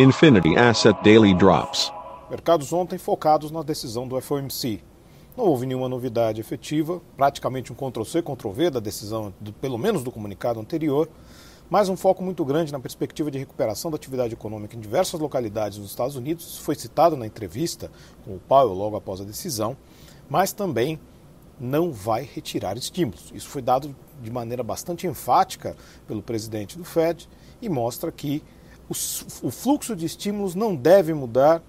Infinity Asset Daily Drops. Mercados ontem focados na decisão do FOMC. Não houve nenhuma novidade efetiva, praticamente um Ctrl-C, Ctrl-V da decisão, do, pelo menos do comunicado anterior, mas um foco muito grande na perspectiva de recuperação da atividade econômica em diversas localidades dos Estados Unidos. Isso foi citado na entrevista com o Powell logo após a decisão, mas também não vai retirar estímulos. Isso foi dado de maneira bastante enfática pelo presidente do Fed e mostra que o fluxo de estímulos não deve mudar,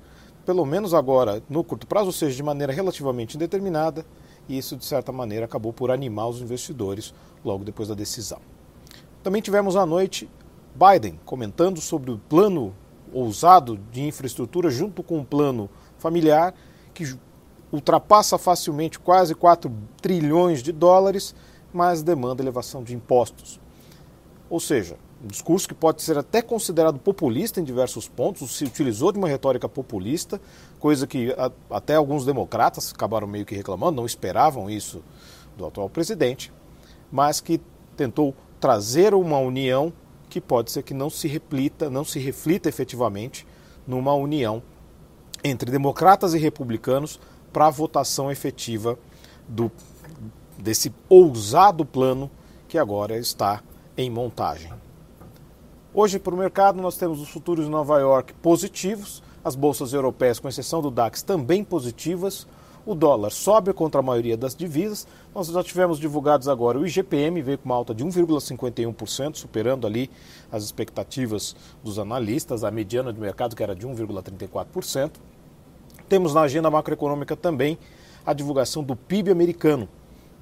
pelo menos agora no curto prazo, ou seja, de maneira relativamente indeterminada, e isso de certa maneira acabou por animar os investidores logo depois da decisão. Também tivemos à noite Biden comentando sobre o plano ousado de infraestrutura junto com o plano familiar, que ultrapassa facilmente quase 4 trilhões de dólares, mas demanda elevação de impostos. Ou seja, um discurso que pode ser até considerado populista em diversos pontos, se utilizou de uma retórica populista, coisa que a, até alguns democratas acabaram meio que reclamando, não esperavam isso do atual presidente, mas que tentou trazer uma união que pode ser que não se replita, não se reflita efetivamente numa união entre democratas e republicanos para a votação efetiva do, desse ousado plano que agora está em montagem. Hoje, para o mercado, nós temos os futuros de Nova York positivos, as bolsas europeias, com exceção do DAX, também positivas, o dólar sobe contra a maioria das divisas. Nós já tivemos divulgados agora o IGPM, veio com uma alta de 1,51%, superando ali as expectativas dos analistas, a mediana de mercado que era de 1,34%. Temos na agenda macroeconômica também a divulgação do PIB americano.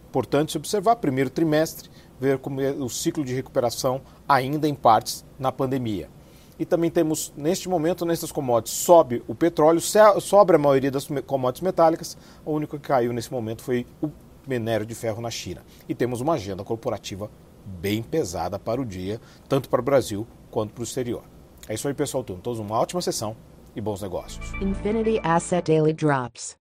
Importante observar, primeiro trimestre, ver como é o ciclo de recuperação ainda em partes na pandemia. E também temos, neste momento, nessas commodities, sobe o petróleo, sobra a maioria das commodities metálicas, o único que caiu nesse momento foi o minério de ferro na China. E temos uma agenda corporativa bem pesada para o dia, tanto para o Brasil quanto para o exterior. É isso aí, pessoal. Tenham todos uma ótima sessão e bons negócios. Infinity Asset Daily Drops.